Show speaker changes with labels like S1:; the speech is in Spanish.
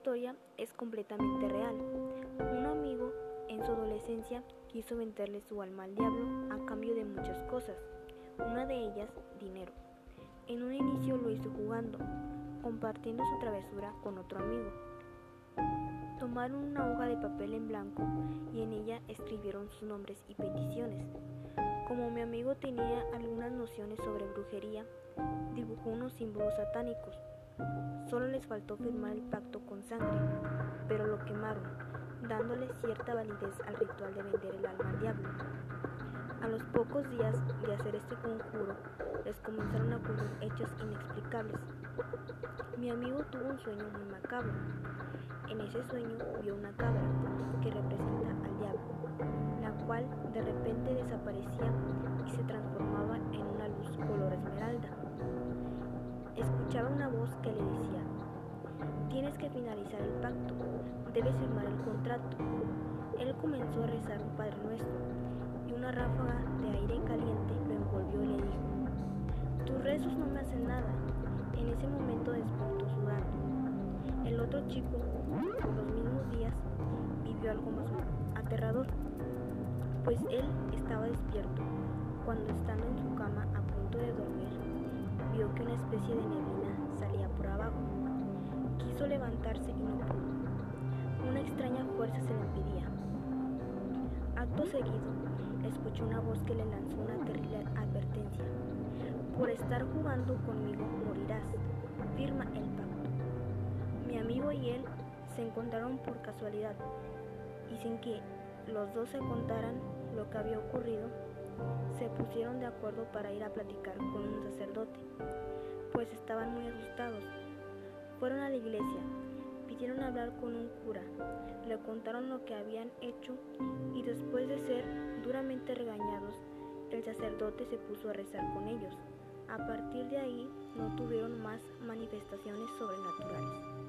S1: historia es completamente real. Un amigo en su adolescencia quiso venderle su alma al diablo a cambio de muchas cosas, una de ellas dinero. En un inicio lo hizo jugando, compartiendo su travesura con otro amigo. Tomaron una hoja de papel en blanco y en ella escribieron sus nombres y peticiones. Como mi amigo tenía algunas nociones sobre brujería, dibujó unos símbolos satánicos. Solo les faltó firmar el pacto con sangre, pero lo quemaron, dándole cierta validez al ritual de vender el alma al diablo. A los pocos días de hacer este conjuro, les comenzaron a ocurrir hechos inexplicables. Mi amigo tuvo un sueño muy macabro. En ese sueño vio una cabra que representa al diablo cual de repente desaparecía Escuchaba una voz que le decía, tienes que finalizar el pacto, debes firmar el contrato. Él comenzó a rezar un Padre Nuestro y una ráfaga de aire caliente lo envolvió y le dijo, tus rezos no me hacen nada. En ese momento despertó sudando. El otro chico, por los mismos días, vivió algo más aterrador pues él estaba despierto cuando estando en su cama especie de neblina salía por abajo. Quiso levantarse y no pudo. Una extraña fuerza se le impedía. Acto seguido, escuchó una voz que le lanzó una terrible advertencia. Por estar jugando conmigo morirás. Firma el pacto. Mi amigo y él se encontraron por casualidad y sin que los dos se contaran lo que había ocurrido, se pusieron de acuerdo para ir a platicar con un sacerdote, pues estaban muy asustados. Fueron a la iglesia, pidieron hablar con un cura, le contaron lo que habían hecho y después de ser duramente regañados, el sacerdote se puso a rezar con ellos. A partir de ahí no tuvieron más manifestaciones sobrenaturales.